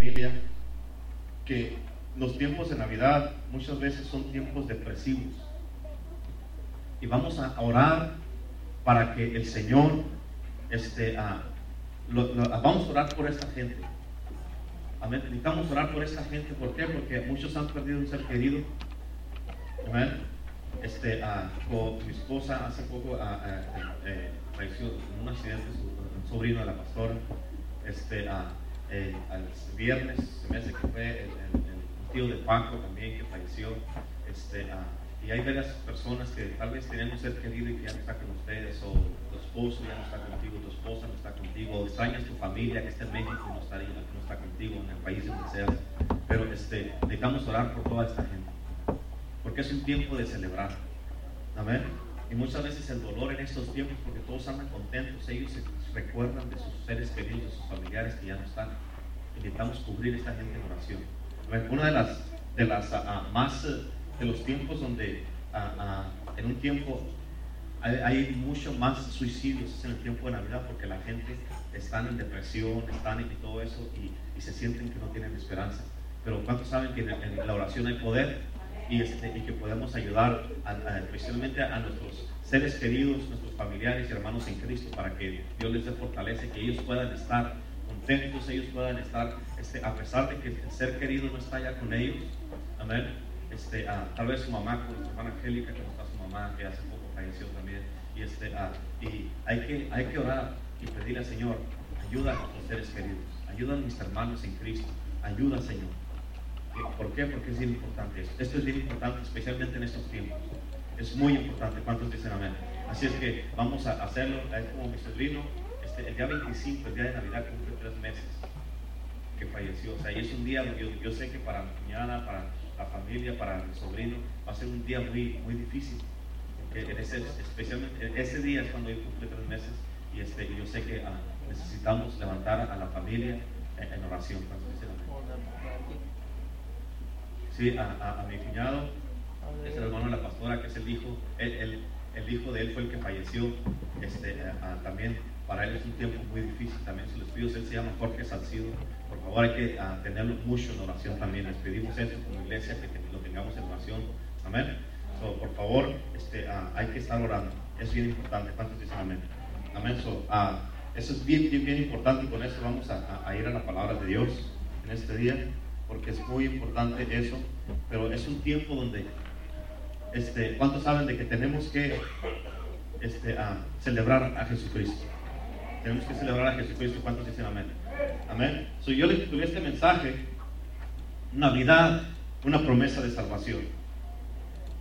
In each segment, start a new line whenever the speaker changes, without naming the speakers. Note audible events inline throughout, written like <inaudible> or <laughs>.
familia que los tiempos de Navidad muchas veces son tiempos depresivos. Y vamos a orar para que el Señor, este, ah, vamos a orar por esta gente. Amén. Necesitamos orar por esta gente. ¿Por qué? Porque muchos han perdido un ser querido. Amén. Este, ah, con mi esposa hace poco ah, eh, falleció en un accidente un sobrino de la pastora. Este, el, viernes, se me hace que fue el, tío de Paco también que falleció. Este, y hay varias personas que tal vez tienen un ser querido y que ya no está con ustedes, o tu esposo ya no está contigo, tu esposa no está contigo, o extrañas tu familia que está en México y no está, no está contigo, en el país donde seas. Pero este, necesitamos orar por toda esta gente, porque es un tiempo de celebrar. Amén. Y muchas veces el dolor en estos tiempos, porque todos andan contentos, ellos se recuerdan de sus seres queridos, de sus familiares que ya no están. Necesitamos cubrir esta gente en oración. Una de las, de las uh, más de los tiempos donde en un tiempo hay, mucho más suicidios en el tiempo de Navidad porque la gente está en depresión, están y todo eso y, se sienten que no tienen esperanza. Pero ¿cuántos saben que en, la oración hay poder y, que podemos ayudar especialmente a nuestros seres queridos, nuestros familiares y hermanos en Cristo para que Dios les dé fortaleza que ellos puedan estar contentos, ellos puedan estar, este, a pesar de que el ser querido no está ya con ellos. Amén este, tal vez su mamá, con su hermana Angélica, no está su mamá, que hace poco falleció también, y, este, y hay, que, hay que orar y pedirle al Señor, ayuda a nuestros seres queridos, ayuda a mis hermanos en Cristo, ayuda Señor. ¿Por qué? Porque es bien importante esto. Es bien importante, especialmente en estos tiempos. Es muy importante. ¿Cuántos dicen amén? Así es que vamos a hacerlo. Es como mi sobrino, este, el día 25, el día de Navidad, cumple tres meses que falleció. O sea, y es un día, yo, yo sé que para mañana, para la familia, para el sobrino, va a ser un día muy, muy difícil. Porque ese, especialmente ese día es cuando yo cumple tres meses y este, yo sé que ah, necesitamos levantar a la familia en, oración. Sí, a, mi cuñado, es el hermano de la pastora, que es el hijo, el, el, hijo de él fue el que falleció este, también. Para él es un tiempo muy difícil también. Si les pido, él se llama Jorge Salcido por favor, hay que tenerlo mucho en oración también. Les pedimos eso como iglesia, que, lo tengamos en oración. Amén. por favor, este, hay que estar orando. Es bien importante. ¿Cuántos dicen amén? Amén. Uh, eso es bien, bien, bien importante y con eso vamos a, ir a la palabra de Dios en este día, porque es muy importante eso. Pero es un tiempo donde, este, ¿cuántos saben de que tenemos que este, celebrar a Jesucristo? Tenemos que celebrar a Jesucristo. ¿Cuántos dicen amén? Amén. So, yo le titulé este mensaje, Navidad, una promesa de salvación.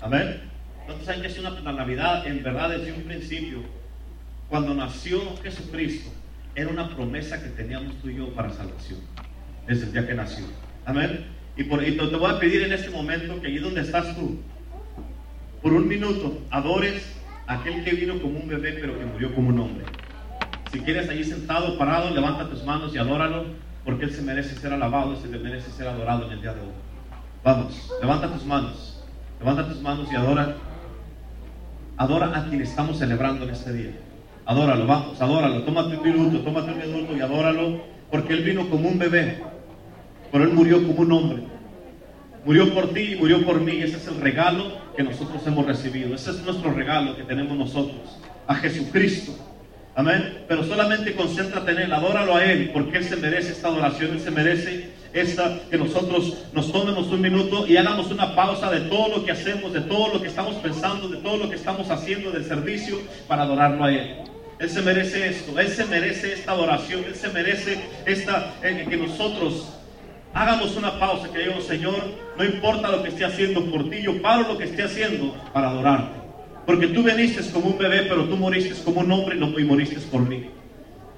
Amén. Entonces saben que es una, Navidad en verdad desde un principio, cuando nació Jesucristo, era una promesa que teníamos tú y yo para salvación, desde el día que nació. Amén. Y, por, y te voy a pedir en este momento que allí donde estás tú, por un minuto, adores a aquel que vino como un bebé, pero que murió como un hombre. Si quieres allí sentado, parado, levanta tus manos y adóralo, porque Él se merece ser alabado, se merece ser adorado en el día de hoy. Vamos, levanta tus manos, levanta tus manos y adora. Adora a quien estamos celebrando en este día. Adóralo, vamos, adóralo. Tómate un minuto, tómate un minuto y adóralo, porque Él vino como un bebé, pero Él murió como un hombre. Murió por ti y murió por mí. Ese es el regalo que nosotros hemos recibido. Ese es nuestro regalo que tenemos nosotros. A Jesucristo. Amén. Pero solamente concéntrate en Él, adóralo a Él, porque Él se merece esta adoración, Él se merece esta, que nosotros nos tomemos un minuto y hagamos una pausa de todo lo que hacemos, de todo lo que estamos pensando, de todo lo que estamos haciendo del servicio para adorarlo a Él. Él se merece esto, Él se merece esta adoración, Él se merece esta, eh, que nosotros hagamos una pausa, que digamos, Señor, no importa lo que esté haciendo por ti, yo paro lo que esté haciendo para adorarte. Porque tú veniste como un bebé, pero tú moriste como un hombre y moriste por mí.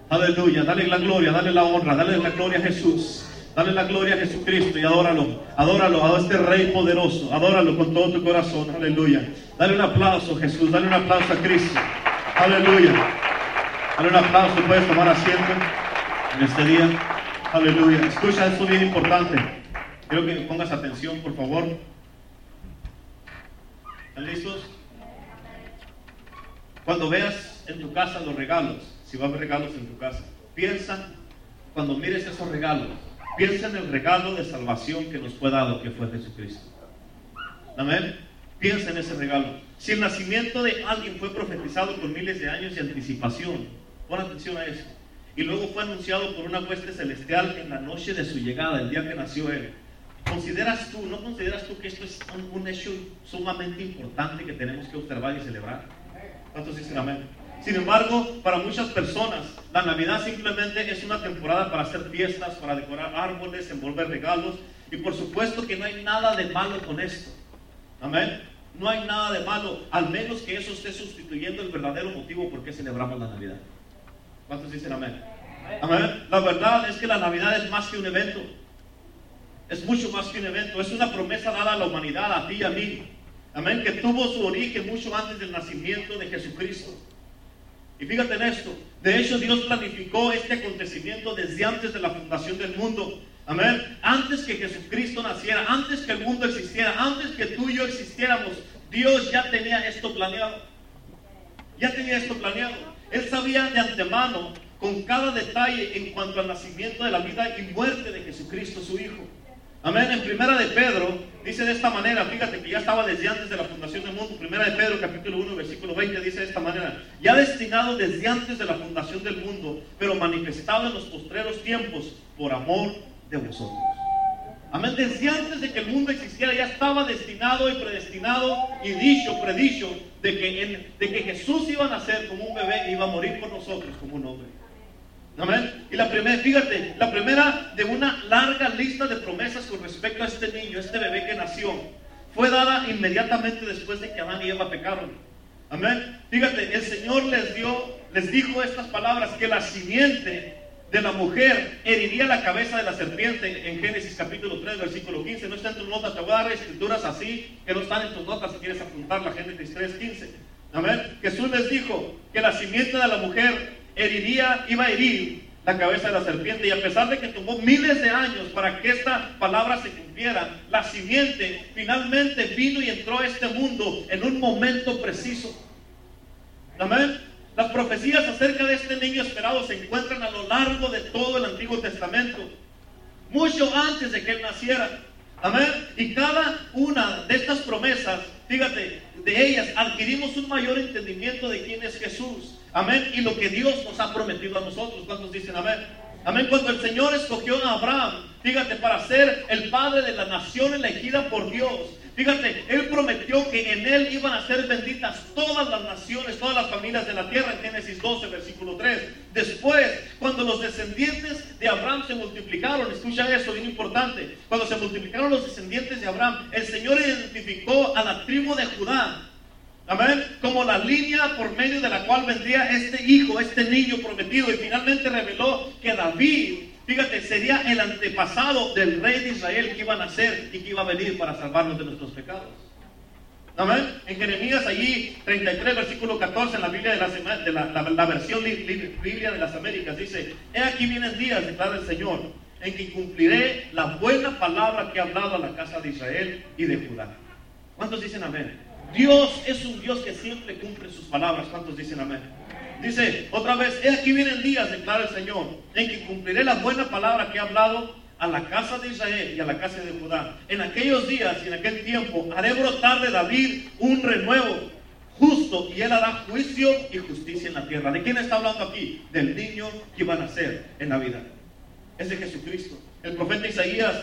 Aleluya, dale la gloria, dale la honra, dale la gloria a Jesús. Dale la gloria a Jesucristo y adóralo. Adóralo a este Rey poderoso. Adóralo con todo tu corazón. Aleluya. Dale un aplauso, Jesús. Dale un aplauso a Cristo. Aleluya. Dale un aplauso. Puedes tomar asiento en este día. Aleluya. Escucha esto bien importante. Quiero que pongas atención, por favor. ¿Están listos? Cuando veas en tu casa los regalos, si va a haber regalos en tu casa, piensa, cuando mires esos regalos, Piensa en el regalo de salvación que nos fue dado, que fue Jesucristo. Amén. Piensa en ese regalo. Si el nacimiento de alguien fue profetizado con miles de años de anticipación, pon atención a eso. Y luego fue anunciado por una hueste celestial en la noche de su llegada, el día que nació él. ¿Consideras tú, no consideras tú que esto es un, hecho sumamente importante que tenemos que observar y celebrar? ¿Cuántos dicen amén? Sin embargo, para muchas personas, la Navidad simplemente es una temporada para hacer fiestas, para decorar árboles, envolver regalos. Y por supuesto que no hay nada de malo con esto. Amén. No hay nada de malo, al menos que eso esté sustituyendo el verdadero motivo por qué celebramos la Navidad. ¿Cuántos dicen amén? La verdad es que la Navidad es más que un evento. Es mucho más que un evento. Es una promesa dada a la humanidad, a ti y a mí. Amén. Que tuvo su origen mucho antes del nacimiento de Jesucristo. Y fíjate en esto. De hecho, Dios planificó este acontecimiento desde antes de la fundación del mundo. Amén. Antes que Jesucristo naciera, antes que el mundo existiera, antes que tú y yo existiéramos, Dios ya tenía esto planeado. Ya tenía esto planeado. Él sabía de antemano con cada detalle en cuanto al nacimiento de la vida y muerte de Jesucristo, su Hijo. Amén. En primera de Pedro dice de esta manera, fíjate que ya estaba desde antes de la fundación del mundo. Primera de Pedro, capítulo 1, versículo 20, dice de esta manera, ya destinado desde antes de la fundación del mundo, pero manifestado en los postreros tiempos por amor de vosotros. Amén. Desde antes de que el mundo existiera ya estaba destinado y predestinado y dicho, predicho, de que, de que Jesús iba a nacer como un bebé y iba a morir por nosotros como un hombre. Amén. Y la primera, fíjate, la primera de una larga lista de promesas con respecto a este niño, este bebé que nació, fue dada inmediatamente después de que Adán y Eva pecaron. Amén. Fíjate, el Señor les dio, les dijo estas palabras, que la simiente de la mujer heriría la cabeza de la serpiente en Génesis capítulo 3, versículo 15. No está en tus notas, te voy a dar escrituras así que no están en tus notas si quieres apuntar la Génesis 3, 15. Amén. Jesús les dijo que la simiente de la mujer heriría, iba a herir la cabeza de la serpiente. Y a pesar de que tomó miles de años para que esta palabra se cumpliera, la simiente finalmente vino y entró a este mundo en un momento preciso. Amén. Las profecías acerca de este niño esperado se encuentran a lo largo de todo el Antiguo Testamento, mucho antes de que él naciera. Amén. Y cada una de estas promesas, fíjate, de ellas adquirimos un mayor entendimiento de quién es Jesús. Amén. Y lo que Dios nos ha prometido a nosotros. ¿Cuántos dicen amén? Amén. Cuando el Señor escogió a Abraham, fíjate, para ser el padre de la nación elegida por Dios. Fíjate, Él prometió que en Él iban a ser benditas todas las naciones, todas las familias de la tierra, en Génesis 12, versículo 3. Después, cuando los descendientes de Abraham se multiplicaron, escucha eso, bien importante, cuando se multiplicaron los descendientes de Abraham, el Señor identificó a la tribu de Judá. Amén. Como la línea por medio de la cual vendría este hijo, este niño prometido. Y finalmente reveló que David Fíjate, sería el antepasado del rey de Israel que iba a nacer y que iba a venir para salvarnos de nuestros pecados. Amén. En Jeremías allí 33 versículo 14 en la Biblia de la, versión Biblia de las Américas dice, he aquí vienen días, declara el Señor, en que cumpliré la buena palabra que he hablado a la casa de Israel y de Judá. ¿Cuántos dicen amén? Dios es un Dios que siempre cumple sus palabras. ¿Cuántos dicen amén? Dice otra vez, he aquí vienen días, declara el Señor, en que cumpliré la buena palabra que he hablado a la casa de Israel y a la casa de Judá. En aquellos días y en aquel tiempo haré brotar de David un renuevo justo y él hará juicio y justicia en la tierra. ¿De quién está hablando aquí? Del niño que iba a nacer en la vida. Es de Jesucristo. El profeta Isaías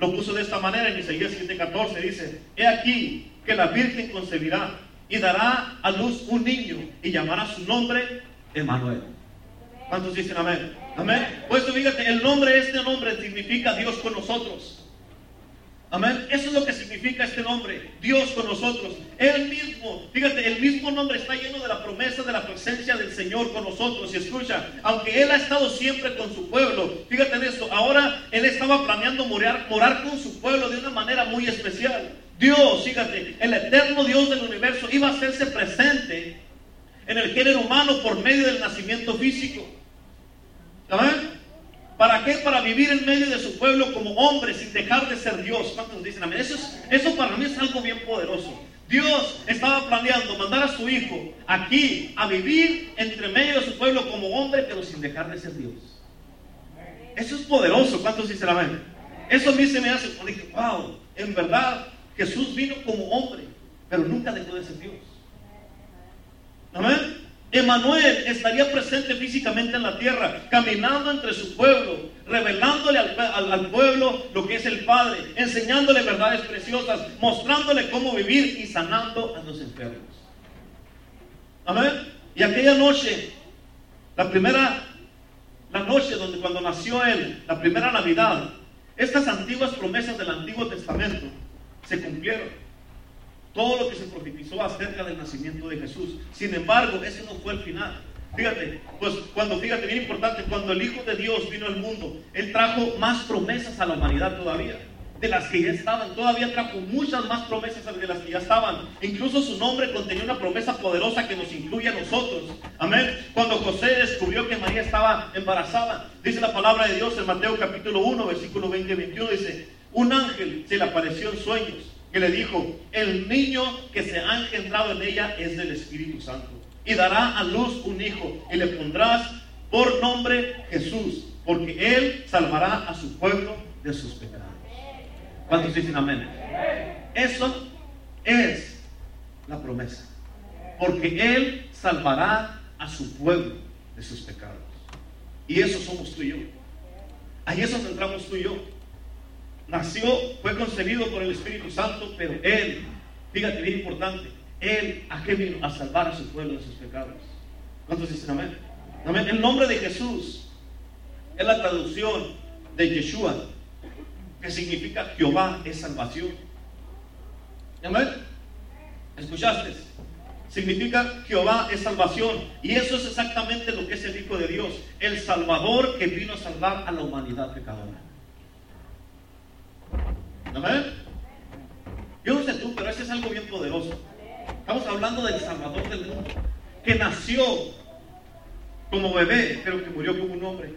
lo puso de esta manera en Isaías 7:14. Dice, he aquí que la Virgen concebirá y dará a luz un niño y llamará su nombre Emanuel. ¿Cuántos dicen amén? Amén. Pues fíjate, el nombre, este nombre significa Dios con nosotros. Amén. Eso es lo que significa este nombre, Dios con nosotros. Él mismo, fíjate, el mismo nombre está lleno de la promesa de la presencia del Señor con nosotros. Y escucha, aunque Él ha estado siempre con su pueblo, fíjate en esto, ahora Él estaba planeando morar, morar con su pueblo de una manera muy especial. Dios, fíjate, el eterno Dios del universo iba a hacerse presente en el género humano por medio del nacimiento físico. ¿Amén? ¿Para qué? Para vivir en medio de su pueblo como hombre sin dejar de ser Dios. ¿Cuántos dicen amén? Eso, eso para mí es algo bien poderoso. Dios estaba planeando mandar a su hijo aquí a vivir entre medio de su pueblo como hombre, pero sin dejar de ser Dios. Eso es poderoso. ¿Cuántos dicen amén? Eso a mí se me hace, dije, wow, en verdad Jesús vino como hombre, pero nunca dejó de ser Dios. Amén. Emanuel estaría presente físicamente en la tierra, caminando entre su pueblo, revelándole al, pueblo lo que es el Padre, enseñándole verdades preciosas, mostrándole cómo vivir y sanando a los enfermos. Amén. Y aquella noche, la primera, la noche donde cuando nació él, la primera Navidad, estas antiguas promesas del Antiguo Testamento se cumplieron todo lo que se profetizó acerca del nacimiento de Jesús. Sin embargo, ese no fue el final. Fíjate, pues cuando, fíjate, bien importante, cuando el Hijo de Dios vino al mundo, Él trajo más promesas a la humanidad todavía, de las que ya estaban, todavía trajo muchas más promesas de las que ya estaban. Incluso su nombre contenía una promesa poderosa que nos incluye a nosotros. Amén. Cuando José descubrió que María estaba embarazada, dice la palabra de Dios en Mateo capítulo 1, versículo 20 y 21, dice, un ángel se le apareció en sueños que le dijo, el niño que se ha engendrado en ella es del Espíritu Santo. Y dará a luz un hijo y le pondrás por nombre Jesús, porque él salvará a su pueblo de sus pecados. ¿Cuántos dicen amén? Eso es la promesa. Porque él salvará a su pueblo de sus pecados. Y eso somos tú y yo. Ahí es donde entramos tú y yo nació, fue concebido por el Espíritu Santo, pero Él, fíjate bien importante, Él a qué vino? A salvar a su pueblo de sus pecados. ¿Cuántos dicen amén? Amén. El nombre de Jesús es la traducción de Yeshua, que significa Jehová es salvación. Amén. ¿Escuchaste? Significa Jehová es salvación. Y eso es exactamente lo que es el Hijo de Dios. El Salvador que vino a salvar a la humanidad pecadora. Amén. Yo no sé tú, pero ese es algo bien poderoso. Estamos hablando del Salvador del mundo, que nació como bebé, pero que murió como un hombre.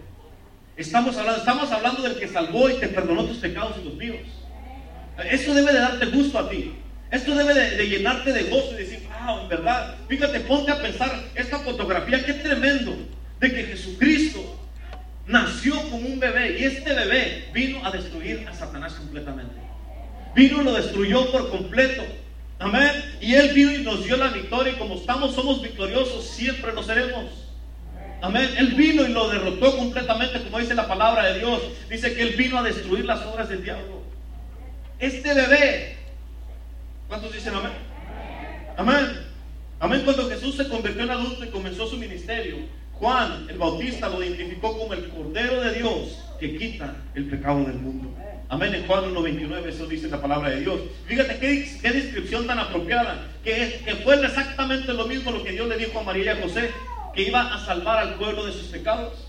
Estamos hablando, estamos hablando del que salvó y te perdonó tus pecados y los míos. Eso debe de darte gusto a ti. Esto debe de, llenarte de gozo y decir, wow, en verdad. Fíjate, ponte a pensar esta fotografía, qué tremendo, de que Jesucristo nació como un bebé y este bebé vino a destruir a Satanás completamente. Vino y lo destruyó por completo. Amén. Y Él vino y nos dio la victoria y como estamos, somos victoriosos, siempre lo seremos. Amén. Él vino y lo derrotó completamente, como dice la palabra de Dios. Dice que Él vino a destruir las obras del diablo. Este bebé, ¿cuántos dicen amén? Amén. Amén. Cuando Jesús se convirtió en adulto y comenzó su ministerio, Juan el Bautista lo identificó como el Cordero de Dios que quita el pecado del mundo. Amén. En Juan 1.29 eso dice la palabra de Dios. Fíjate qué, descripción tan apropiada. Que, que fue exactamente lo mismo lo que Dios le dijo a María y a José. Que iba a salvar al pueblo de sus pecados.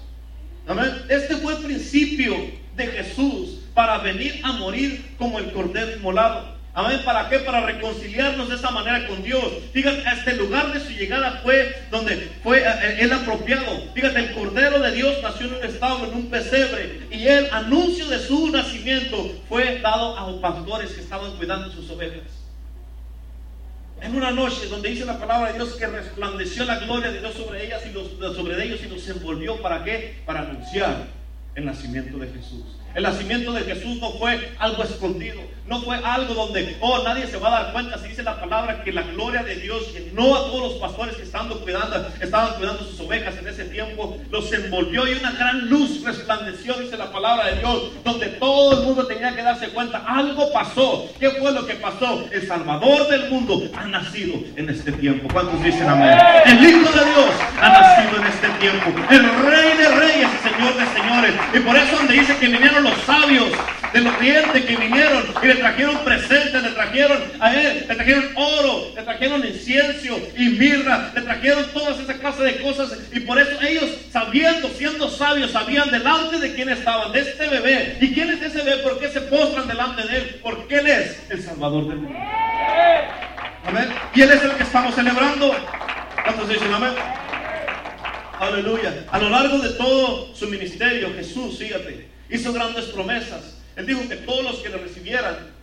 Amén. Este fue el principio de Jesús para venir a morir como el cordero inmolado. Amén. ¿Para qué? Para reconciliarnos de esa manera con Dios. Fíjate, este lugar de su llegada fue donde fue eh, eh, el apropiado. Fíjate, el Cordero de Dios nació en un estado, en un pesebre. Y el anuncio de su nacimiento fue dado a los pastores que estaban cuidando sus ovejas. En una noche donde dice la palabra de Dios que resplandeció la gloria de Dios sobre ellas y sobre ellos y los envolvió. ¿Para qué? Para anunciar el nacimiento de Jesús. El nacimiento de Jesús no fue algo escondido, no fue algo donde, oh, nadie se va a dar cuenta. Si dice la palabra que la gloria de Dios llenó a todos los pastores que estaban cuidando, estaban cuidando sus ovejas en ese tiempo, los envolvió y una gran luz resplandeció, dice la palabra de Dios, donde todo el mundo tenía que darse cuenta. Algo pasó. ¿Qué fue lo que pasó? El Salvador del mundo ha nacido en este tiempo. ¿Cuántos dicen amén? El Hijo de Dios ha nacido en este tiempo. El Rey de Reyes, Señor de Señores. Y por eso donde dice que vinieron los sabios del oriente que vinieron y le trajeron presentes, le trajeron a él, le trajeron oro, le trajeron incienso y mirra, le trajeron todas esas clases de cosas y por eso ellos sabiendo, siendo sabios, sabían delante de quién estaban, de este bebé. ¿Y quién es ese bebé? ¿Por qué se postran delante de él? Porque él es el Salvador del mundo. Amén. Y él es el que estamos celebrando. ¿Cuántos dicen amén? Aleluya. A lo largo de todo su ministerio, Jesús, fíjate, hizo grandes promesas. Él dijo que todos los que le recibieran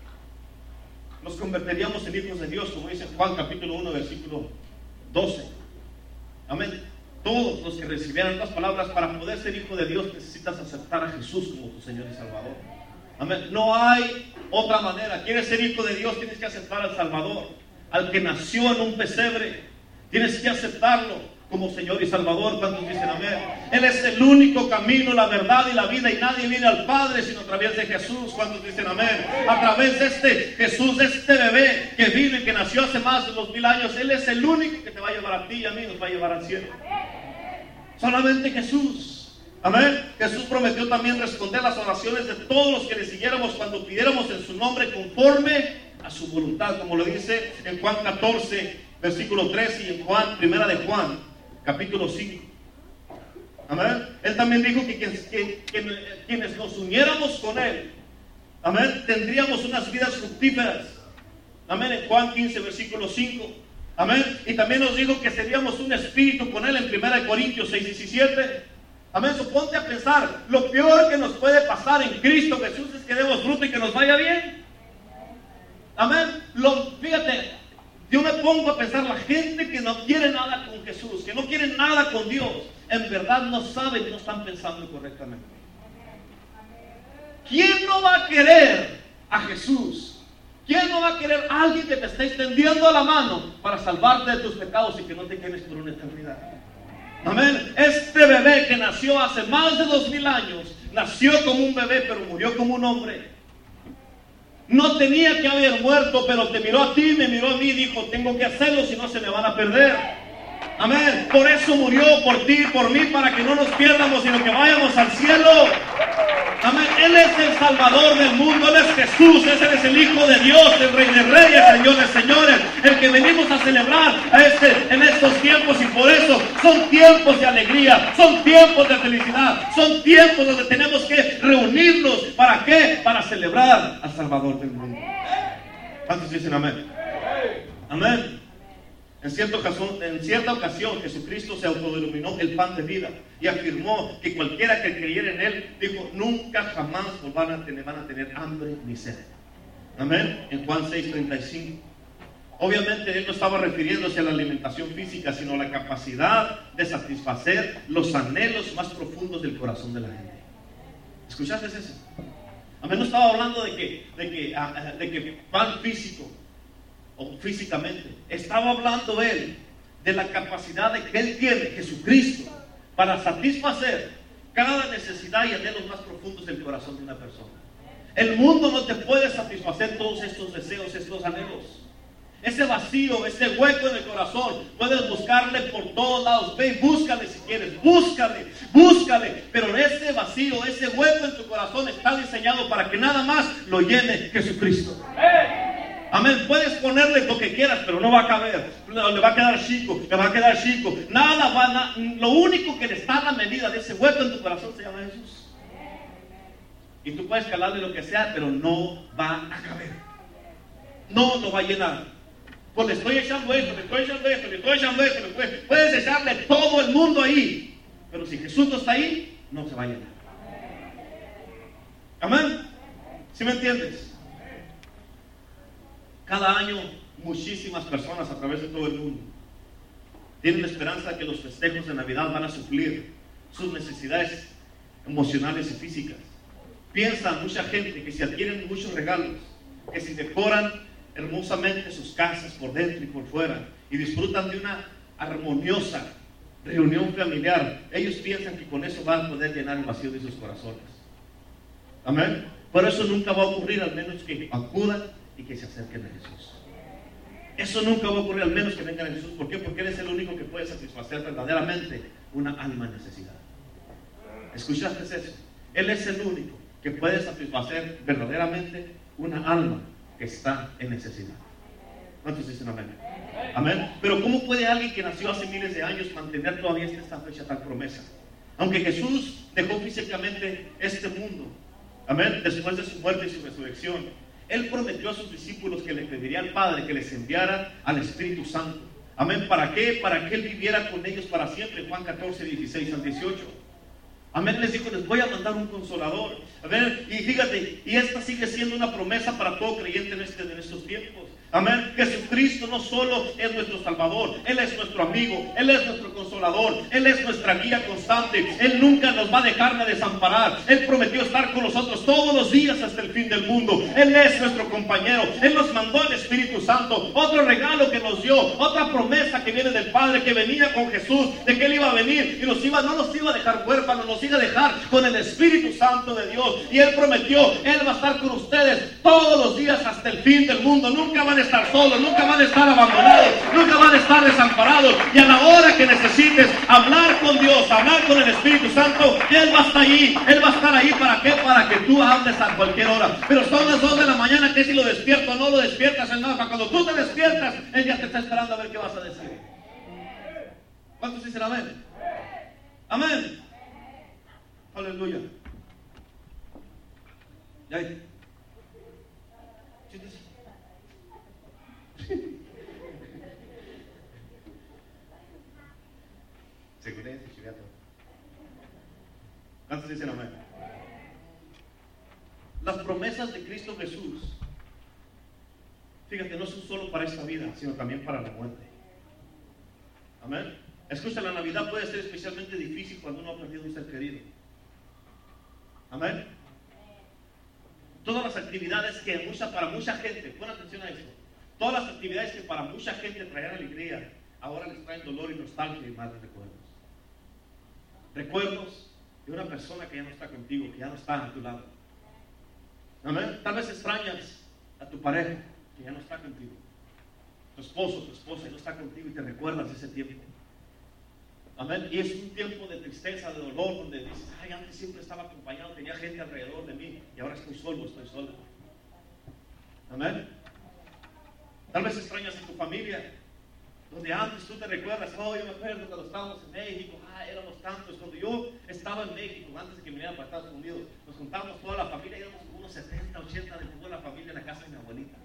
nos convertiríamos en hijos de Dios, como dice Juan capítulo 1, versículo 12. Amén. Todos los que recibieran las palabras, para poder ser hijo de Dios necesitas aceptar a Jesús como tu Señor y Salvador. Amén. No hay otra manera. Quieres ser hijo de Dios, tienes que aceptar al Salvador, al que nació en un pesebre. Tienes que aceptarlo como Señor y Salvador. ¿Cuántos dicen amén? Él es el único camino, la verdad y la vida. Y nadie viene al Padre sino a través de Jesús. ¿Cuántos dicen amén? A través de este Jesús, de este bebé que vino y que nació hace más de dos mil años. Él es el único que te va a llevar a ti y a mí, nos va a llevar al cielo. Solamente Jesús. Amén. Jesús prometió también responder las oraciones de todos los que le siguiéramos cuando pidiéramos en su nombre conforme a su voluntad, como lo dice en Juan 14, versículo 13 y en Juan, primera de Juan, capítulo 5. Amén. Él también dijo que, quienes nos uniéramos con Él, amén, tendríamos unas vidas fructíferas. Amén. En Juan 15, versículo 5. Amén. Y también nos dijo que seríamos un espíritu con Él en 1 Corintios 6, 17. Amén. Suponte a pensar, lo peor que nos puede pasar en Cristo Jesús es que demos fruto y que nos vaya bien. Amén. Lo, fíjate, yo me pongo a pensar, la gente que no quiere nada con Jesús, que no quiere nada con Dios, en verdad no saben y no están pensando correctamente. ¿Quién no va a querer a Jesús? ¿Quién no va a querer a alguien que te esté extendiendo la mano para salvarte de tus pecados y que no te quedes por una eternidad? Amén. Este bebé que nació hace más de dos mil años, nació como un bebé, pero murió como un hombre. No tenía que haber muerto, pero te miró a ti, me miró a mí y dijo, tengo que hacerlo, si no se me van a perder. Amén. Por eso murió por ti, por mí, para que no nos pierdamos, sino que vayamos al cielo. Amén. Él es el Salvador del mundo, Él es Jesús, Él es el Hijo de Dios, el Rey de Reyes, Señor de Señores, el que venimos a celebrar a este, en estos tiempos y por eso son tiempos de alegría, son tiempos de felicidad, son tiempos donde tenemos que reunirnos. ¿Para qué? Para celebrar al Salvador del mundo. ¿Cuántos dicen amén? Amén. En cierta, ocasión, Jesucristo se autodenominó el pan de vida y afirmó que cualquiera que creyera en Él, dijo, nunca jamás van a tener, van a tener hambre ni sed. Amén. En Juan 6:35. Obviamente Él no estaba refiriéndose a la alimentación física, sino a la capacidad de satisfacer los anhelos más profundos del corazón de la gente. ¿Escuchaste eso? Amén. No estaba hablando de que, de que, ah, de que pan físico físicamente. Estaba hablando él de la capacidad de que él tiene, Jesucristo, para satisfacer cada necesidad y anhelos más profundos del corazón de una persona. El mundo no te puede satisfacer todos estos deseos, estos anhelos. Ese vacío, ese hueco en el corazón, puedes buscarle por todos lados. Ve búscale si quieres, búscale, búscale. Pero ese vacío, ese hueco en tu corazón está diseñado para que nada más lo llene Jesucristo. Amén. Puedes ponerle lo que quieras, pero no va a caber. Le va a quedar chico, le va a quedar chico. Nada va a. Lo único que le está a la medida de ese hueco en tu corazón se llama Jesús. Y tú puedes calarle lo que sea, pero no va a caber. No lo va a llenar. Le estoy echando esto, le estoy echando esto, le estoy echando esto. Puedes echarle todo el mundo ahí. Pero si Jesús no está ahí, no se va a llenar. Amén. ¿Sí me entiendes? Cada año muchísimas personas a través de todo el mundo tienen la esperanza de que los festejos de Navidad van a suplir sus necesidades emocionales y físicas. Piensa mucha gente que si adquieren muchos regalos, que si decoran hermosamente sus casas por dentro y por fuera y disfrutan de una armoniosa reunión familiar, ellos piensan que con eso van a poder llenar el vacío de sus corazones. Amén. Pero eso nunca va a ocurrir al menos que acudan que se acerquen a Jesús. Eso nunca va a ocurrir, al menos que vengan a Jesús. ¿Por qué? Porque Él es el único que puede satisfacer verdaderamente una alma en necesidad. ¿Escuchaste eso? Él es el único que puede satisfacer verdaderamente una alma que está en necesidad. ¿Cuántos dicen amén? Amén. Pero ¿cómo puede alguien que nació hace miles de años mantener todavía esta fecha tal promesa? Aunque Jesús dejó físicamente este mundo, amén, después de su muerte y su resurrección, él prometió a sus discípulos que le pediría al Padre que les enviara al Espíritu Santo. Amén. ¿Para qué? Para que Él viviera con ellos para siempre. Juan 14, 16 al 18. Amén, les dijo, les voy a mandar un consolador. A ver, y fíjate, y esta sigue siendo una promesa para todo creyente en, este, en estos tiempos. Amén. Jesucristo no solo es nuestro Salvador, Él es nuestro amigo, Él es nuestro consolador, Él es nuestra guía constante. Él nunca nos va a dejar de desamparar. Él prometió estar con nosotros todos los días hasta el fin del mundo. Él es nuestro compañero. Él nos mandó el Espíritu Santo. Otro regalo que nos dio, otra promesa que viene del Padre que venía con Jesús, de que Él iba a venir y nos iba, no nos iba a dejar huérfanos, nos iba a dejar con el Espíritu Santo de Dios. Y Él prometió, Él va a estar con ustedes todos los días hasta el fin del mundo. Nunca van a estar solos, nunca van a estar abandonados, nunca van a estar desamparados. Y a la hora que necesites hablar con Dios, hablar con el Espíritu Santo, Él va a estar ahí, Él va a estar ahí para qué? Para que tú hables a cualquier hora. Pero son las 2 de la mañana que si lo despierto o no lo despiertas en nada. Cuando tú te despiertas, Él ya te está esperando a ver qué vas a decir. ¿Cuántos dicen amén? Amén. Aleluya. ¿Ya? ¿Cuántos dicen amén? Las promesas de Cristo Jesús, fíjate, no son solo para esta vida, sino también para la muerte. Amén. Escucha, la Navidad puede ser especialmente difícil cuando uno ha perdido un ser querido. Amén. Todas las actividades que para mucha gente, pon atención a esto, todas las actividades que para mucha gente traían alegría, ahora les traen dolor y nostalgia y malos recuerdos. Recuerdos de una persona que ya no está contigo, que ya no está a tu lado. Amén. Tal vez extrañas a tu pareja que ya no está contigo. Tu esposo, tu esposa ya no está contigo y te recuerdas ese tiempo. Amén. Y es un tiempo de tristeza, de dolor, donde dices, ay, antes siempre estaba acompañado, tenía gente alrededor de mí y ahora estoy solo, estoy sola. Amén. Tal vez extrañas a tu familia, donde antes tú te recuerdas, oh, yo me acuerdo cuando estábamos en México, ah, éramos tantos. Cuando yo estaba en México, antes de que viniera para Estados Unidos, nos juntábamos toda la familia, éramos como unos 70, 80 de toda la familia en la casa de mi abuelita.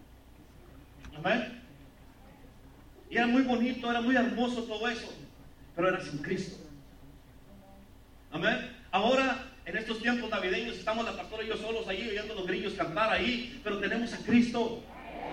Amén. Y era muy bonito, era muy hermoso todo eso, pero era sin Cristo. Amén. Ahora, en estos tiempos navideños, estamos la pastora y yo solos ahí oyendo los grillos cantar ahí, pero tenemos a Cristo.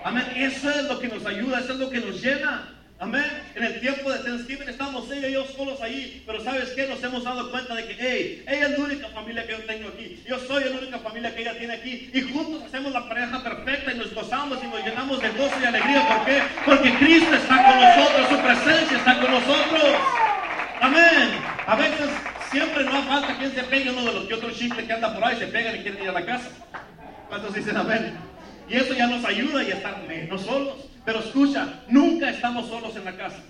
Amén. Eso es lo que nos ayuda, eso es lo que nos llena. Amén. En el tiempo de Thanksgiving estamos ella y yo solos ahí. Pero ¿sabes qué? Nos hemos dado cuenta de que, hey, ella es la única familia que yo tengo aquí. Yo soy la única familia que ella tiene aquí. Y juntos hacemos la pareja perfecta y nos gozamos y nos llenamos de gozo y alegría. ¿Por qué? Porque Cristo está con nosotros. Su presencia está con nosotros. Amén. A veces siempre no falta quien se pegue uno de los que otros chifles que anda por ahí se pegan y quieren ir a la casa. ¿Cuántos dicen amén? Y eso ya nos ayuda y estar menos solos. Pero escucha, nunca estamos solos en la casa.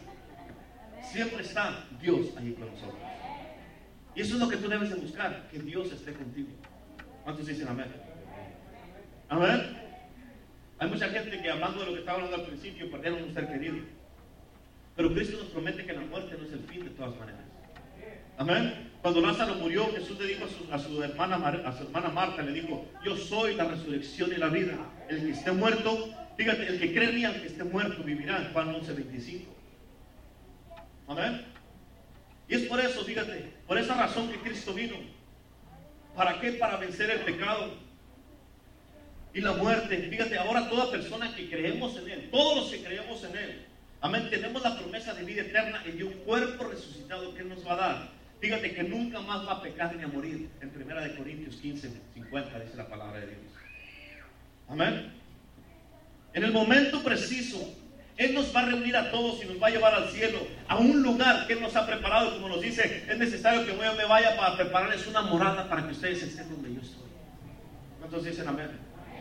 Siempre está Dios ahí con nosotros. Y eso es lo que tú debes de buscar, que Dios esté contigo. ¿Cuántos dicen amén? Amén. Hay mucha gente que hablando de lo que estaba hablando al principio, perdieron un ser querido. Pero Cristo nos promete que la muerte no es el fin de todas maneras. Amén. Cuando Lázaro murió, Jesús le dijo a su, hermana, a su hermana Marta, le dijo, yo soy la resurrección y la vida. El que esté muerto Fíjate, el que cree aunque esté muerto, vivirá. Juan 11, 25. Amén. Y es por eso, fíjate, por esa razón que Cristo vino. ¿Para qué? Para vencer el pecado y la muerte. Fíjate, ahora toda persona que creemos en Él, todos los que creemos en Él, amén, tenemos la promesa de vida eterna y de un cuerpo resucitado que Él nos va a dar. Fíjate que nunca más va a pecar ni a morir. En 1 Corintios 15, 50 dice la palabra de Dios. Amén. En el momento preciso, Él nos va a reunir a todos y nos va a llevar al cielo, a un lugar que Él nos ha preparado, como nos dice, es necesario que yo me vaya para prepararles una morada para que ustedes estén donde yo estoy. ¿Cuántos dicen amén?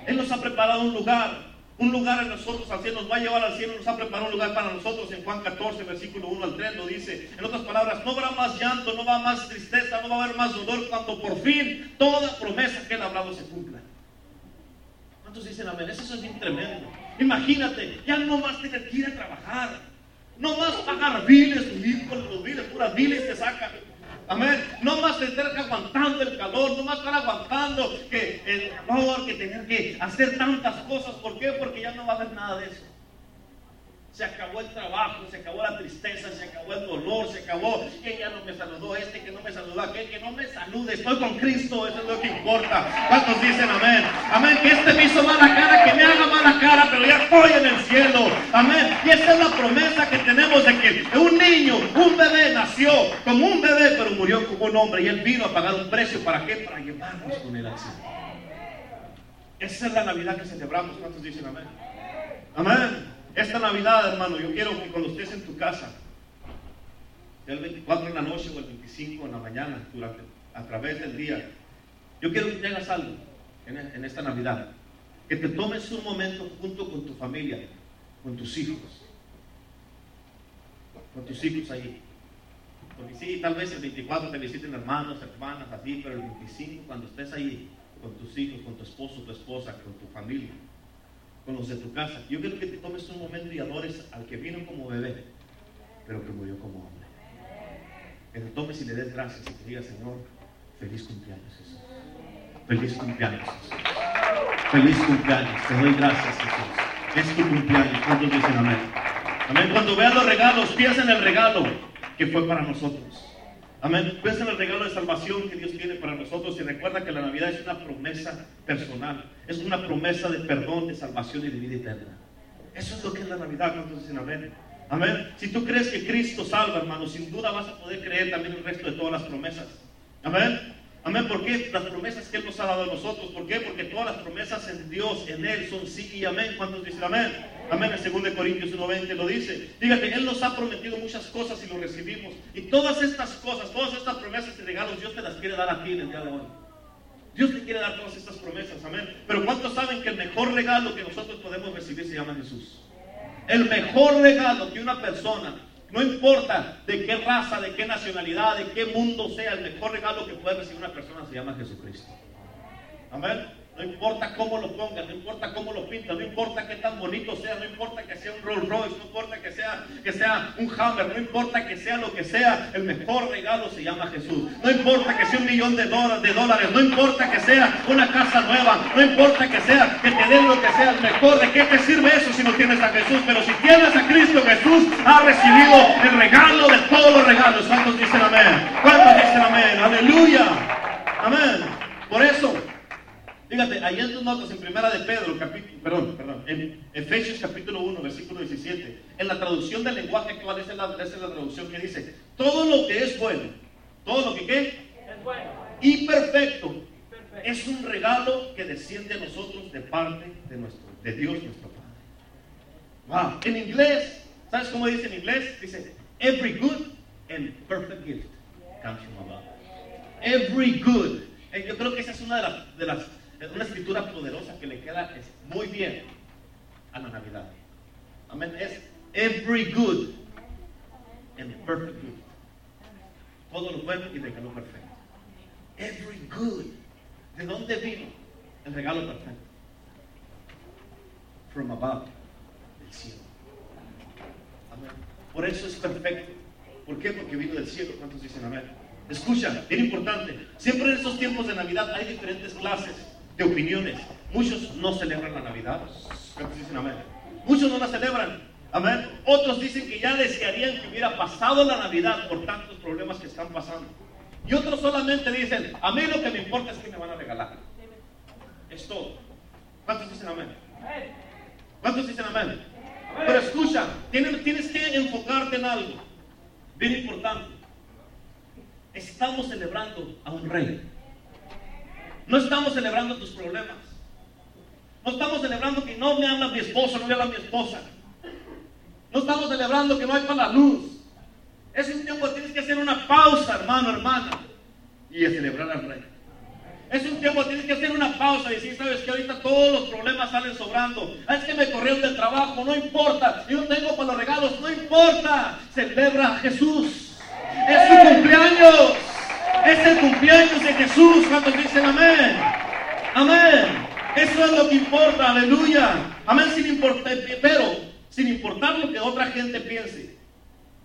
Él nos ha preparado un lugar, un lugar en nosotros al cielo, nos va a llevar al cielo, nos ha preparado un lugar para nosotros en Juan 14, versículo 1 al 3, lo dice. En otras palabras, no habrá más llanto, no va más tristeza, no va a haber más dolor cuando por fin toda promesa que Él ha hablado se cumpla. ¿Cuántos dicen amén? Eso es tremendo. Imagínate, ya no más tener que ir a trabajar. No más pagar biles, los biles, puras biles que sacan. Amén. No más estar aguantando el calor, no más estar aguantando que el calor, que tener que hacer tantas cosas. ¿Por qué? Porque ya no va a haber nada de eso. Se acabó el trabajo, se acabó la tristeza, se acabó el dolor, se acabó que ya no me saludó este, que no me saludó aquel, que no me salude. Estoy con Cristo, eso es lo que importa. ¿Cuántos dicen amén? Amén, que este me hizo mala cara, que me haga mala cara, pero ya estoy en el cielo. Amén. Y esa es la promesa que tenemos de que un niño, un bebé nació como un bebé, pero murió como un hombre. Y él vino a pagar un precio. ¿Para qué? Para llevarnos con él al cielo. Esa es la Navidad que celebramos. ¿Cuántos dicen amén? Amén. Esta Navidad, hermano, yo quiero que cuando estés en tu casa, el 24 en la noche o el 25 en la mañana, durante, a través del día, yo quiero que te hagas algo en, en esta Navidad. Que te tomes un momento junto con tu familia, con tus hijos. Con tus hijos ahí. Porque sí, tal vez el 24 te visiten hermanos, hermanas, así, pero el 25 cuando estés ahí con tus hijos, con tu esposo, tu esposa, con tu familia, con los de tu casa. Yo quiero que te tomes un momento y adores al que vino como bebé, pero que murió como hombre. Que te tomes y le des gracias y te digas, Señor, feliz cumpleaños Jesús. Feliz cumpleaños Jesús. Feliz cumpleaños. Te doy gracias Jesús. Es tu cumpleaños. ¿Cuántos dicen amén? Amén. Cuando veas los regalos, piensa en el regalo que fue para nosotros. Amén. Piensa en el regalo de salvación que Dios tiene para nosotros y recuerda que la Navidad es una promesa personal. Es una promesa de perdón, de salvación y de vida eterna. Eso es lo que es la Navidad. ¿Cuántos dicen amén? Amén. Si tú crees que Cristo salva, hermano, sin duda vas a poder creer también el resto de todas las promesas. Amén. Amén. ¿Por qué? Las promesas que Él nos ha dado a nosotros. ¿Por qué? Porque todas las promesas en Dios, en Él, son sí y amén. ¿Cuántos dicen amén? Amén. En 2 Corintios 1.20 lo dice. Dígate, Él nos ha prometido muchas cosas y lo recibimos. Y todas estas cosas, todas estas promesas y regalos, Dios te las quiere dar a ti en el día de hoy. Dios te quiere dar todas estas promesas. Amén. Pero ¿cuántos saben que el mejor regalo que nosotros podemos recibir se llama Jesús? El mejor regalo que una persona no importa de qué raza, de qué nacionalidad, de qué mundo sea, el mejor regalo que puede recibir una persona se llama Jesucristo. Amén. No importa cómo lo pongas, no importa cómo lo pintas, no importa qué tan bonito sea, no importa que sea un Rolls Royce, no importa que sea, que sea un Hammer, no importa que sea lo que sea, el mejor regalo se llama Jesús. No importa que sea un millón de dólares, no importa que sea una casa nueva, no importa que sea que te lo que sea, el mejor, ¿de qué te sirve eso si no tienes a Jesús? Pero si tienes a Cristo, Jesús ha recibido el regalo de todos los regalos. ¿Cuántos dicen amén? ¿Cuántos dicen amén? Aleluya. Amén. Por eso, Fíjate, ahí en tus notas, en primera de Pedro, capítulo, perdón, perdón, en Efesios capítulo 1, versículo 17, en la traducción del lenguaje actual, esa es la, esa es la traducción que dice, todo lo que es bueno, todo lo que qué? Es bueno. Y perfecto, perfecto, es un regalo que desciende a nosotros de parte de, nuestro, de Dios nuestro Padre. Wow, en inglés, ¿sabes cómo dice en inglés? Dice, every good and perfect gift comes from above. Every good. Eh, yo creo que esa es una de las, de las es una escritura poderosa que le queda muy bien a la Navidad. Amén. Es every good and perfect good. Todo lo bueno y regalo perfecto. Every good. ¿De dónde vino el regalo perfecto? From above, del cielo. Amén. Por eso es perfecto. ¿Por qué? Porque vino del cielo. ¿Cuántos dicen amén? Escucha, bien importante. Siempre en estos tiempos de Navidad hay diferentes clases de opiniones. Muchos no celebran la Navidad. dicen amén? Muchos no la celebran. Amén. Otros dicen que ya desearían que hubiera pasado la Navidad por tantos problemas que están pasando. Y otros solamente dicen, a mí lo que me importa es que me van a regalar. Es todo. ¿Cuántos dicen amén? ¿Cuántos dicen amén? Pero escucha, tienes que enfocarte en algo. Bien importante. Estamos celebrando a un rey. No estamos celebrando tus problemas. No estamos celebrando que no me habla mi esposo, no me habla mi esposa. No estamos celebrando que no hay para la luz. Es un tiempo que tienes que hacer una pausa, hermano, hermana, y celebrar al rey. Es un tiempo que tienes que hacer una pausa y decir, sabes que ahorita todos los problemas salen sobrando. Ah, es que me corrieron del trabajo, no importa. Yo tengo para los regalos, no importa. Celebra a Jesús. Es su cumpleaños. Es el cumpleaños de Jesús. cuando dicen amén? Amén. Eso es lo que importa. Aleluya. Amén. Sin importar, pero sin importar lo que otra gente piense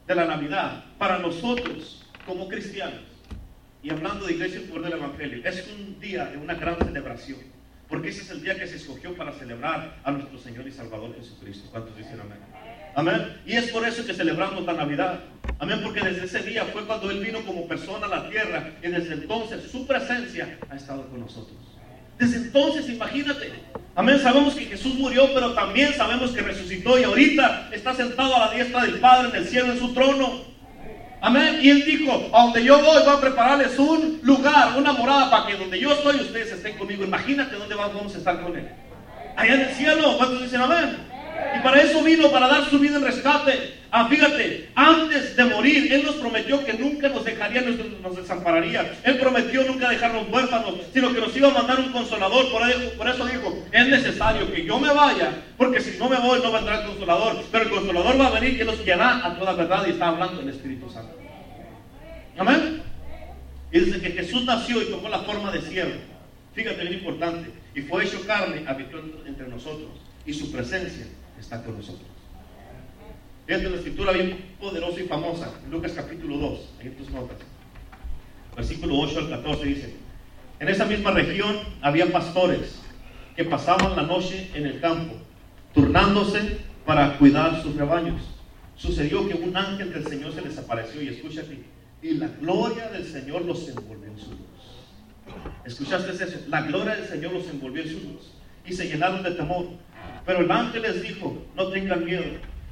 de la Navidad, para nosotros como cristianos, y hablando de iglesia por del Evangelio, es un día de una gran celebración. Porque ese es el día que se escogió para celebrar a nuestro Señor y Salvador Jesucristo. ¿Cuántos dicen amén? Amén. Y es por eso que celebramos la Navidad. Amén, porque desde ese día fue cuando Él vino como persona a la tierra y desde entonces su presencia ha estado con nosotros. Desde entonces, imagínate. Amén, sabemos que Jesús murió, pero también sabemos que resucitó y ahorita está sentado a la diestra del Padre en el cielo, en su trono. Amén. Y Él dijo, a donde yo voy, voy a prepararles un lugar, una morada para que donde yo estoy, ustedes estén conmigo. Imagínate dónde vamos a estar con Él. Allá en el cielo. ¿Cuántos dicen amén? Y para eso vino, para dar su vida en rescate. Ah, fíjate, antes de morir, Él nos prometió que nunca nos dejaría, nos, nos desampararía. Él prometió nunca dejarnos huérfanos, sino que nos iba a mandar un consolador. Por eso, dijo, es necesario que yo me vaya, porque si no me voy no vendrá el consolador. Pero el consolador va a venir y nos guiará a toda verdad y está hablando el Espíritu Santo. Amén. Y desde que Jesús nació y tomó la forma de siervo, fíjate bien importante, y fue hecho carne, habitó entre nosotros, y su presencia está con nosotros. Fíjate la escritura bien poderosa y famosa, Lucas capítulo 2, ahí tus notas. Versículo 8 al 14 dice, en esa misma región había pastores que pasaban la noche en el campo, turnándose para cuidar sus rebaños. Sucedió que un ángel del Señor se les apareció y escucha aquí, y la gloria del Señor los envolvió en su luz. ¿Escuchaste eso? La gloria del Señor los envolvió en su luz y se llenaron de temor. Pero el ángel les dijo, no tengan miedo.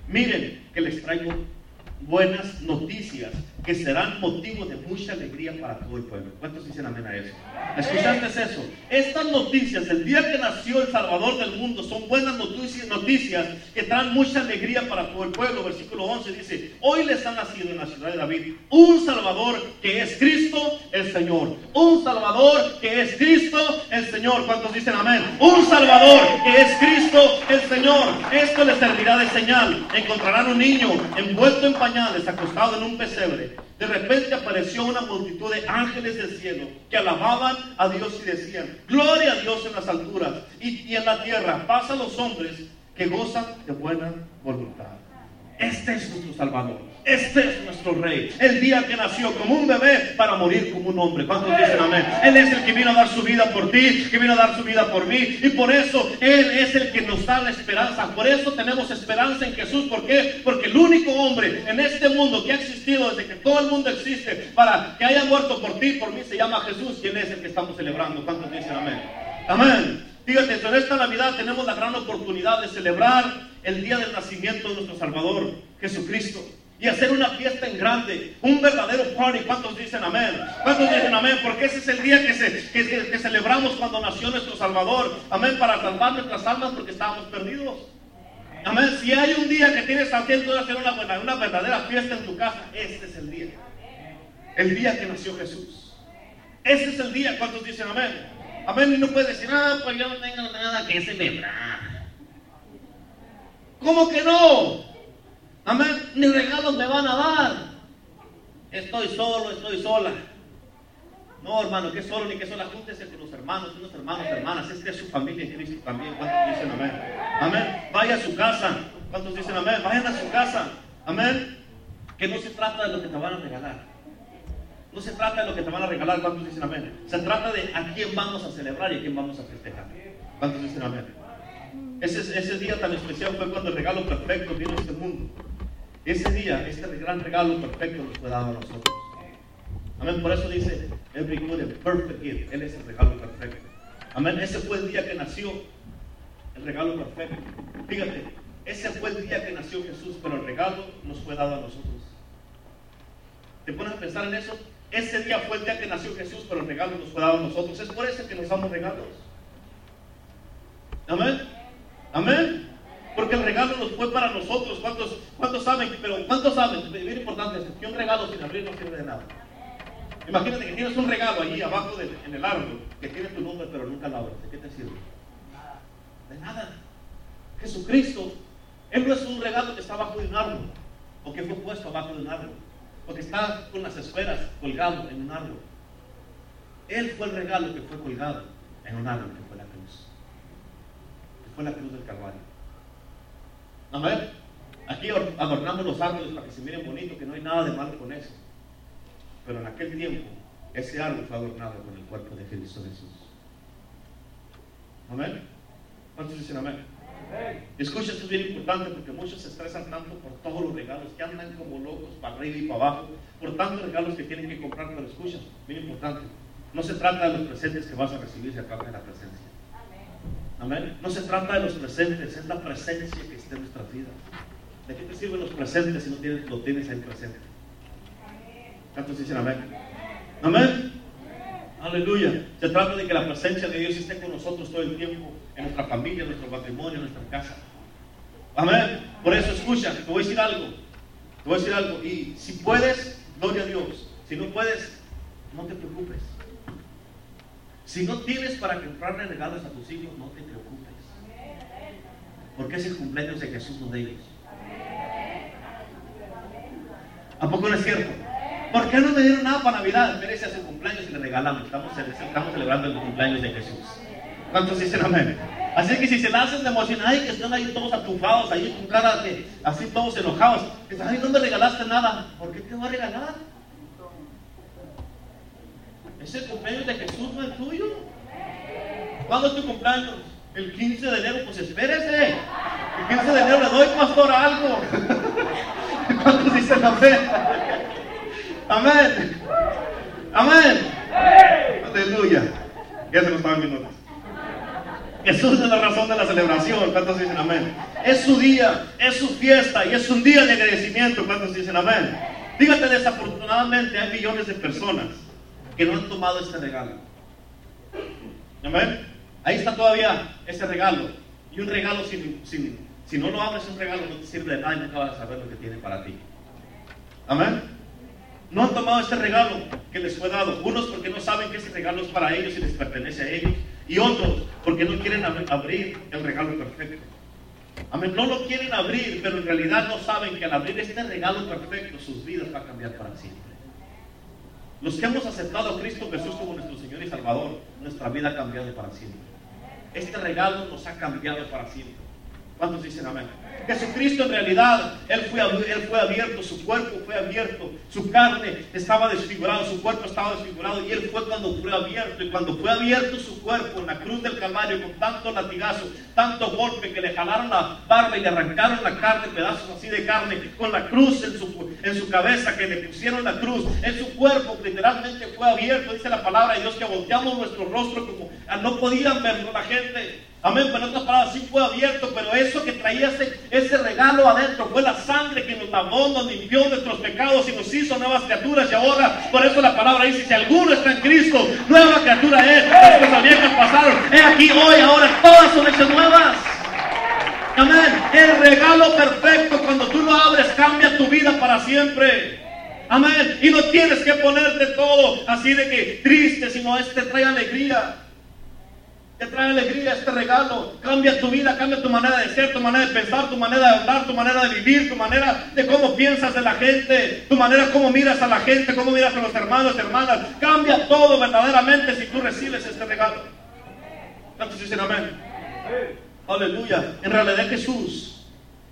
Miren que les traigo buenas noticias que serán motivo de mucha alegría para todo el pueblo. ¿Cuántos dicen amén a eso? ¿Escuchaste eso? Estas noticias, el día que nació el Salvador del mundo, son buenas noticias, noticias que traen mucha alegría para todo el pueblo. Versículo 11 dice, hoy les ha nacido en la ciudad de David un Salvador que es Cristo el Señor. Un Salvador que es Cristo el Señor. ¿Cuántos dicen amén? Un Salvador que es Cristo el Señor. Esto les servirá de señal. Encontrarán un niño envuelto en pañales, acostado en un pesebre. De repente apareció una multitud de ángeles del cielo que alababan a Dios y decían, gloria a Dios en las alturas y, en la tierra, paz a los hombres que gozan de buena voluntad. Este es nuestro Salvador. Este es nuestro Rey. El día que nació como un bebé para morir como un hombre. ¿Cuántos dicen amén? Él es el que vino a dar su vida por ti, que vino a dar su vida por mí. Y por eso Él es el que nos da la esperanza. Por eso tenemos esperanza en Jesús. ¿Por qué? Porque el único hombre en este mundo que ha existido desde que todo el mundo existe para que haya muerto por ti, por mí, se llama Jesús. Y Él es el que estamos celebrando. ¿Cuántos dicen amén? Amén. Fíjate, en esta Navidad tenemos la gran oportunidad de celebrar el día del nacimiento de nuestro Salvador, Jesucristo. Y hacer una fiesta en grande, un verdadero party. ¿Cuántos dicen amén? ¿Cuántos dicen amén? Porque ese es el día que, se, que, celebramos cuando nació nuestro Salvador. Amén, para salvar nuestras almas porque estábamos perdidos. Amén. Si hay un día que tienes a tiempo de hacer una, una verdadera fiesta en tu casa, este es el día. El día que nació Jesús. Ese es el día. ¿Cuántos dicen amén? Amén. Y no puedes decir, ah, pues yo no tengo nada que celebrar. ¿Cómo que no? Amén. Ni regalos me van a dar. Estoy solo, estoy sola. No, hermano, que solo ni que sola. Júntese con los hermanos, unos hermanos, hermanas. Esta es su familia en Cristo también. ¿Cuántos dicen amén? Amén. Vaya a su casa. ¿Cuántos dicen amén? Vayan a su casa. Amén. Que no se trata de lo que te van a regalar. No se trata de lo que te van a regalar. ¿Cuántos dicen amén? Se trata de a quién vamos a celebrar y a quién vamos a festejar. ¿Cuántos dicen amén? Ese, ese día tan especial fue cuando el regalo perfecto vino a este mundo. Ese día, este gran regalo perfecto nos fue dado a nosotros. Amén. Por eso dice, every good and perfect gift. Él es el regalo perfecto. Amén. Ese fue el día que nació el regalo perfecto. Fíjate, ese fue el día que nació Jesús, pero el regalo nos fue dado a nosotros. ¿Te pones a pensar en eso? Ese día fue el día que nació Jesús, pero el regalo nos fue dado a nosotros. Es por eso que nos damos regalos. Amén. Amén. Porque el regalo nos fue para nosotros. ¿Cuántos, cuántos saben? Pero ¿cuántos saben? Bien importante, que un regalo sin abrir no sirve de nada. Imagínate que tienes un regalo allí abajo en el árbol que tiene tu nombre, pero nunca lo abres. ¿De qué te sirve? De nada. Jesucristo, Él no es un regalo que está abajo de un árbol o que fue puesto abajo de un árbol o que está con las esferas colgado en un árbol. Él fue el regalo que fue colgado en un árbol que fue la cruz. Que fue la cruz del Calvario. Amén. Aquí adornamos los árboles para que se miren bonitos, que no hay nada de malo con eso. Pero en aquel tiempo, ese árbol fue adornado con el cuerpo de Cristo Jesús. Amén. ¿Cuántos dicen amén? Escucha, esto es bien importante porque muchos se estresan tanto por todos los regalos, que andan como locos para arriba y para abajo, por tantos regalos que tienen que comprar, pero escucha, bien importante, no se trata de los presentes que vas a recibir, se trata de la presencia. Amén. No se trata de los presentes, es la presencia que está en nuestras vidas. ¿De qué te sirven los presentes si no tienes, lo tienes ahí presente? ¿Cuántos dicen amén? Amén. Aleluya. Se trata de que la presencia de Dios esté con nosotros todo el tiempo, en nuestra familia, en nuestro matrimonio, en nuestra casa. Amén. Por eso escucha, te voy a decir algo. Te voy a decir algo. Y si puedes, gloria a Dios. Si no puedes, no te preocupes. Si no tienes para comprarle regalos a tus hijos, no te preocupes. Porque es el cumpleaños de Jesús, no de ellos. ¿A poco no es cierto? ¿Por qué no me dieron nada para Navidad? Merece su cumpleaños y le regalamos. Estamos, celebrando el cumpleaños de Jesús. ¿Cuántos dicen amén? Así que si se la hacen de emocionar y que están ahí todos atufados, ahí con cara así todos enojados, que ay, no me regalaste nada. ¿Por qué te voy a regalar? Es el cumpleaños de Jesús, no el tuyo. ¿Cuándo es tu cumpleaños? El 15 de enero, pues espérese. El 15 de enero le doy pastor algo. <laughs> ¿Cuántos dicen amén? Amén. Amén. Aleluya. Ya se nos estaban viendo. Jesús es la razón de la celebración. ¿Cuántos dicen amén? Es su día, es su fiesta y es un día de agradecimiento. ¿Cuántos dicen amén? Fíjate, desafortunadamente hay millones de personas que no han tomado este regalo. Amén. Ahí está todavía ese regalo. Y un regalo sin, sin, si no lo abres, un regalo no te sirve de nada y nunca vas a saber lo que tiene para ti. Amén. No han tomado ese regalo que les fue dado. Unos porque no saben que ese regalo es para ellos y les pertenece a ellos. Y otros porque no quieren abrir el regalo perfecto. Amén. No lo quieren abrir, pero en realidad no saben que al abrir este regalo perfecto, sus vidas van a cambiar para siempre. Los que hemos aceptado a Cristo Jesús como nuestro Señor y Salvador, nuestra vida ha cambiado para siempre. Este regalo nos ha cambiado para siempre. ¿Cuántos dicen amén? Jesucristo en realidad, él fue, él fue abierto, su cuerpo fue abierto, su carne estaba desfigurado, su cuerpo estaba desfigurado y él fue cuando fue abierto. Y cuando fue abierto su cuerpo en la cruz del Calvario con tanto latigazo, tanto golpe que le jalaron la barba y le arrancaron la carne, pedazos así de carne, con la cruz en su, en su cabeza, que le pusieron la cruz, en su cuerpo literalmente fue abierto, dice la palabra de Dios, que volteamos nuestro rostro como no podían verlo la gente. Amén, pero en otras palabras sí fue abierto, pero eso que traía ese, ese regalo adentro fue la sangre que nos lavó, nos limpió nuestros pecados y nos hizo nuevas criaturas. Y ahora, por eso la palabra dice, si alguno está en Cristo, nueva criatura es. Las cosas viejas pasaron. He aquí hoy, ahora todas son hechas nuevas. Amén. El regalo perfecto cuando tú lo abres cambia tu vida para siempre. Amén. Y no tienes que ponerte todo así de que triste, sino este trae alegría. Te trae alegría este regalo. Cambia tu vida, cambia tu manera de ser, tu manera de pensar, tu manera de hablar, tu manera de vivir, tu manera de cómo piensas de la gente, tu manera cómo miras a la gente, cómo miras a los hermanos, hermanas. Cambia todo verdaderamente si tú recibes este regalo. ¿Cuántos dicen amén? Aleluya. En realidad Jesús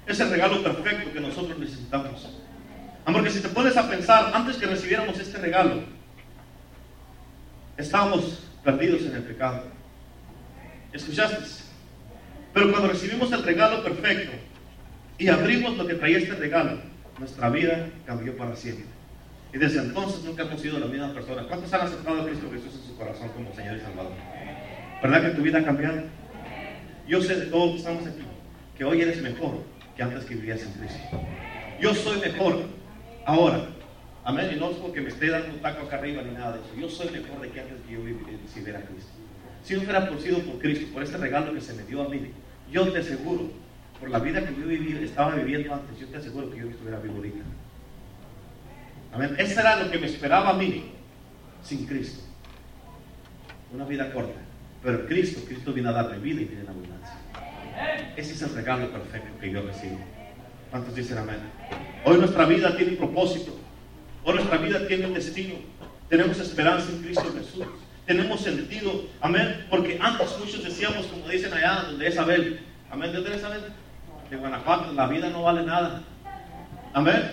es el regalo perfecto que nosotros necesitamos. Amor, que si te pones a pensar, antes que recibiéramos este regalo, estábamos perdidos en el pecado. ¿Escuchaste? Pero cuando recibimos el regalo perfecto y abrimos lo que traía este regalo, nuestra vida cambió para siempre. Y desde entonces nunca hemos sido la misma persona. ¿Cuántos han aceptado a Cristo Jesús en su corazón como Señor y Salvador? ¿Verdad que tu vida ha cambiado? Yo sé de todos que estamos aquí que hoy eres mejor que antes que vivías en Cristo. Yo soy mejor ahora. Amén. Y no es porque me esté dando un taco acá arriba ni nada de eso. Yo soy mejor de que antes que yo viviera a Cristo. Si no hubiera sido por Cristo, por este regalo que se me dio a mí, yo te aseguro, por la vida que yo viví, estaba viviendo antes, yo te aseguro que yo estuviera vivo ahorita. Amén. Eso era lo que me esperaba a mí sin Cristo. Una vida corta. Pero Cristo, Cristo viene a darme vida y viene en abundancia. Ese es el regalo perfecto que yo recibo. ¿Cuántos dicen amén? Hoy nuestra vida tiene un propósito. Hoy nuestra vida tiene un destino. Tenemos esperanza en Cristo Jesús tenemos sentido, amén, porque antes muchos decíamos, como dicen allá, donde es Abel, amén, ¿de dónde es Abel? De Guanajuato, la vida no vale nada, amén,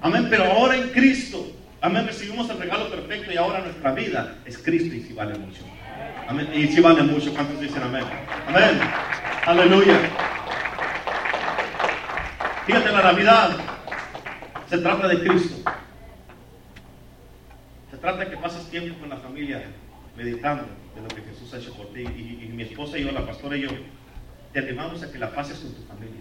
amén, pero ahora en Cristo, amén, recibimos el regalo perfecto y ahora nuestra vida es Cristo y si vale mucho, amén, y si vale mucho, ¿cuántos dicen amén? Amén, aleluya. Fíjate, la Navidad se trata de Cristo. Se trata de que pases tiempo con la familia meditando de lo que Jesús ha hecho por ti. Y, mi esposa y yo, la pastora y yo, te animamos a que la pases con tu familia.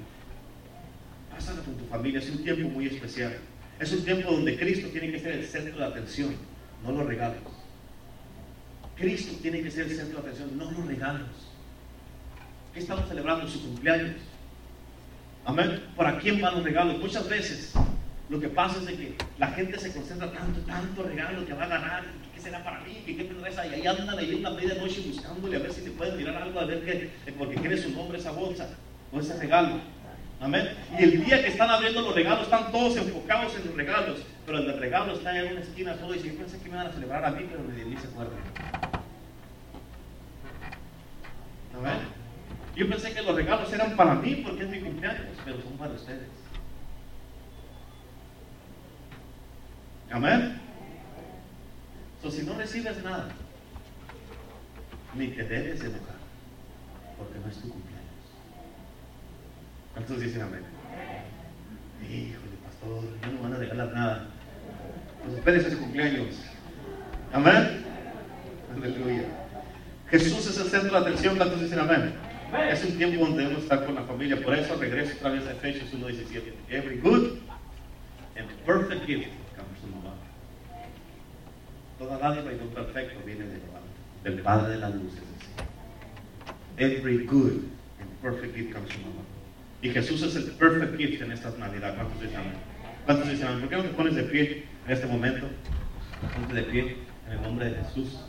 Pásala con tu familia, es un tiempo muy especial. Es un tiempo donde Cristo tiene que ser el centro de atención, no los regalos. Cristo tiene que ser el centro de atención, no los regalos. ¿Qué estamos celebrando? Su cumpleaños. Amén. ¿Para quién van los regalos? Muchas veces lo que pasa es de que la gente se concentra tanto, tanto regalo que va a ganar, ¿qué será para mí? ¿Qué, qué tendrá Y ahí andan ahí una medianoche buscándole a ver si le pueden mirar algo, a ver qué, porque quiere su nombre esa bolsa o ese regalo. Amén. Y el día que están abriendo los regalos, están todos enfocados en los regalos, pero el regalo está en una esquina todo y dice, yo pensé que me iban a celebrar a mí, pero ni se acuerdan. Amén. Yo pensé que los regalos eran para mí porque es mi cumpleaños, pero son para ustedes. Amén. So, si no recibes nada, ni te debes enojar, porque no es tu cumpleaños. ¿Cuántos dicen amén? Híjole, pastor, no van a regalar nada. Pues espérense su cumpleaños. Amén. Aleluya. Jesús es el centro de atención. ¿Cuántos dicen amén? Es un tiempo donde debemos estar con la familia. Por eso regreso otra vez a Efesios 1.17. Every good and perfect gift. Toda dádiva y todo perfecto viene de del Padre de las luces. Every good and perfect gift comes from above. Y Jesús es el perfect gift en esta Navidad. ¿Cuántos dicen amén? ¿Cuántos dicen amén? ¿Por qué no te pones de pie en este momento? Ponte de pie en el nombre de Jesús.